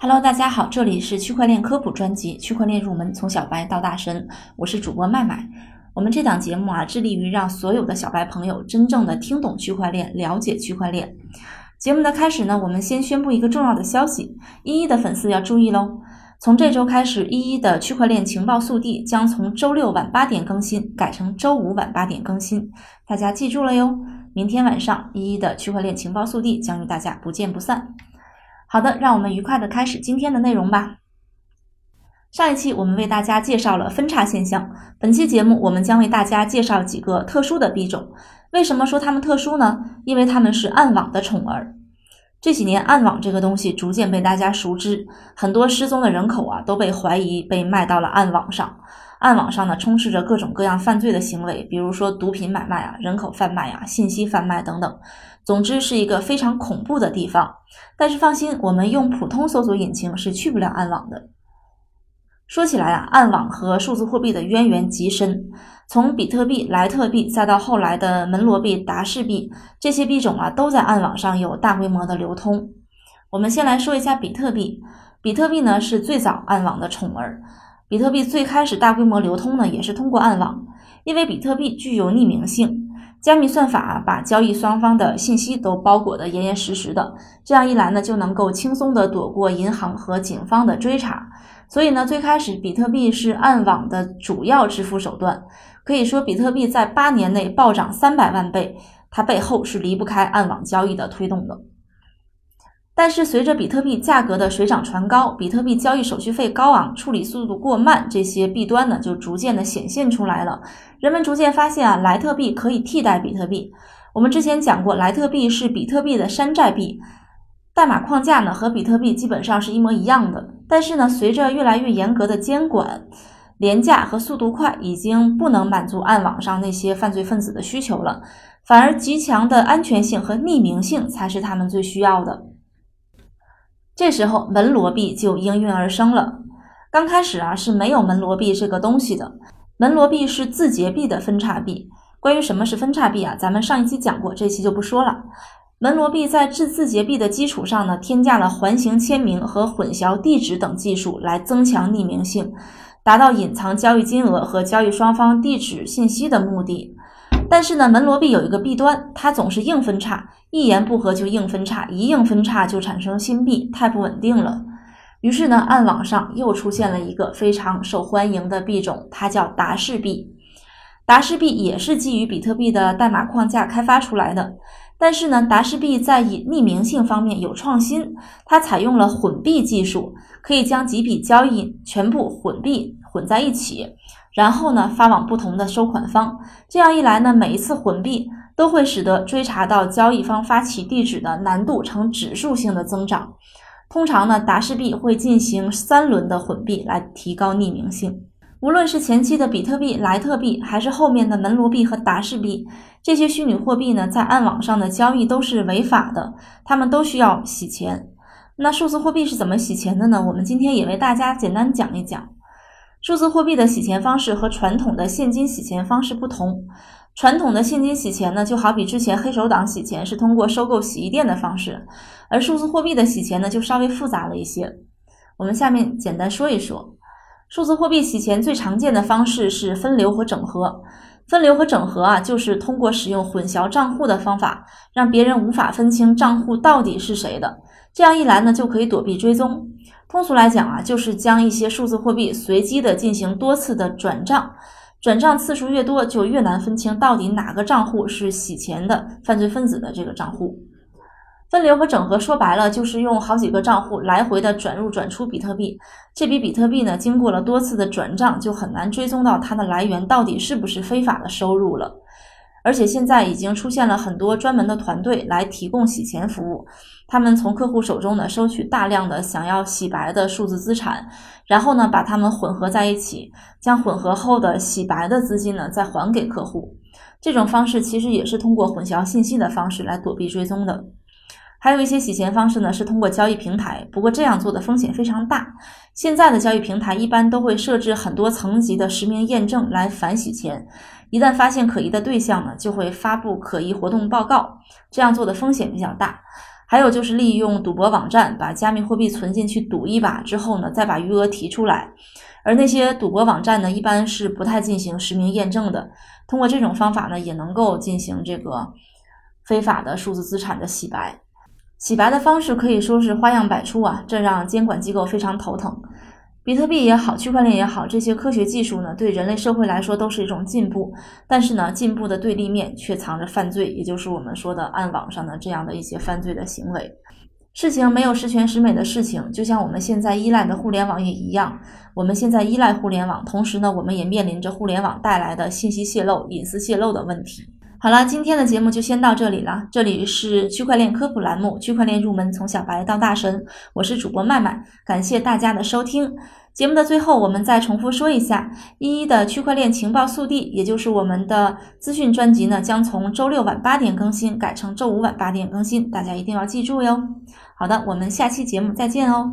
Hello，大家好，这里是区块链科普专辑《区块链入门：从小白到大神》，我是主播麦麦。我们这档节目啊，致力于让所有的小白朋友真正的听懂区块链，了解区块链。节目的开始呢，我们先宣布一个重要的消息，一一的粉丝要注意喽。从这周开始，一一的区块链情报速递将从周六晚八点更新，改成周五晚八点更新，大家记住了哟。明天晚上，一一的区块链情报速递将与大家不见不散。好的，让我们愉快的开始今天的内容吧。上一期我们为大家介绍了分叉现象，本期节目我们将为大家介绍几个特殊的币种。为什么说它们特殊呢？因为它们是暗网的宠儿。这几年，暗网这个东西逐渐被大家熟知，很多失踪的人口啊都被怀疑被卖到了暗网上。暗网上呢，充斥着各种各样犯罪的行为，比如说毒品买卖啊、人口贩卖啊、信息贩卖等等。总之是一个非常恐怖的地方。但是放心，我们用普通搜索引擎是去不了暗网的。说起来啊，暗网和数字货币的渊源极深。从比特币、莱特币，再到后来的门罗币、达氏币，这些币种啊，都在暗网上有大规模的流通。我们先来说一下比特币。比特币呢是最早暗网的宠儿。比特币最开始大规模流通呢，也是通过暗网，因为比特币具有匿名性，加密算法把交易双方的信息都包裹得严严实实的，这样一来呢，就能够轻松地躲过银行和警方的追查。所以呢，最开始比特币是暗网的主要支付手段。可以说，比特币在八年内暴涨三百万倍，它背后是离不开暗网交易的推动的。但是，随着比特币价格的水涨船高，比特币交易手续费高昂、处理速度过慢这些弊端呢，就逐渐的显现出来了。人们逐渐发现啊，莱特币可以替代比特币。我们之前讲过，莱特币是比特币的山寨币，代码框架呢和比特币基本上是一模一样的。但是呢，随着越来越严格的监管，廉价和速度快已经不能满足暗网上那些犯罪分子的需求了，反而极强的安全性和匿名性才是他们最需要的。这时候门罗币就应运而生了。刚开始啊是没有门罗币这个东西的，门罗币是字节币的分叉币。关于什么是分叉币啊，咱们上一期讲过，这期就不说了。门罗币在字字节币的基础上呢，添加了环形签名和混淆地址等技术来增强匿名性。达到隐藏交易金额和交易双方地址信息的目的，但是呢，门罗币有一个弊端，它总是硬分叉，一言不合就硬分叉，一硬分叉就产生新币，太不稳定了。于是呢，暗网上又出现了一个非常受欢迎的币种，它叫达氏币。达氏币也是基于比特币的代码框架开发出来的，但是呢，达氏币在以匿名性方面有创新，它采用了混币技术，可以将几笔交易全部混币。混在一起，然后呢发往不同的收款方，这样一来呢，每一次混币都会使得追查到交易方发起地址的难度呈指数性的增长。通常呢，达氏币会进行三轮的混币来提高匿名性。无论是前期的比特币、莱特币，还是后面的门罗币和达氏币，这些虚拟货币呢，在暗网上的交易都是违法的，他们都需要洗钱。那数字货币是怎么洗钱的呢？我们今天也为大家简单讲一讲。数字货币的洗钱方式和传统的现金洗钱方式不同。传统的现金洗钱呢，就好比之前黑手党洗钱是通过收购洗衣店的方式，而数字货币的洗钱呢，就稍微复杂了一些。我们下面简单说一说，数字货币洗钱最常见的方式是分流和整合。分流和整合啊，就是通过使用混淆账户的方法，让别人无法分清账户到底是谁的。这样一来呢，就可以躲避追踪。通俗来讲啊，就是将一些数字货币随机的进行多次的转账，转账次数越多，就越难分清到底哪个账户是洗钱的犯罪分子的这个账户。分流和整合说白了，就是用好几个账户来回的转入转出比特币。这笔比特币呢，经过了多次的转账，就很难追踪到它的来源到底是不是非法的收入了。而且现在已经出现了很多专门的团队来提供洗钱服务。他们从客户手中呢收取大量的想要洗白的数字资产，然后呢把它们混合在一起，将混合后的洗白的资金呢再还给客户。这种方式其实也是通过混淆信息的方式来躲避追踪的。还有一些洗钱方式呢是通过交易平台，不过这样做的风险非常大。现在的交易平台一般都会设置很多层级的实名验证来反洗钱，一旦发现可疑的对象呢，就会发布可疑活动报告，这样做的风险比较大。还有就是利用赌博网站把加密货币存进去赌一把之后呢，再把余额提出来。而那些赌博网站呢，一般是不太进行实名验证的。通过这种方法呢，也能够进行这个非法的数字资产的洗白。洗白的方式可以说是花样百出啊，这让监管机构非常头疼。比特币也好，区块链也好，这些科学技术呢，对人类社会来说都是一种进步。但是呢，进步的对立面却藏着犯罪，也就是我们说的暗网上的这样的一些犯罪的行为。事情没有十全十美的事情，就像我们现在依赖的互联网也一样。我们现在依赖互联网，同时呢，我们也面临着互联网带来的信息泄露、隐私泄露的问题。好了，今天的节目就先到这里了。这里是区块链科普栏目《区块链入门：从小白到大神》，我是主播麦麦，感谢大家的收听。节目的最后，我们再重复说一下，一一的区块链情报速递，也就是我们的资讯专辑呢，将从周六晚八点更新，改成周五晚八点更新，大家一定要记住哟。好的，我们下期节目再见哦。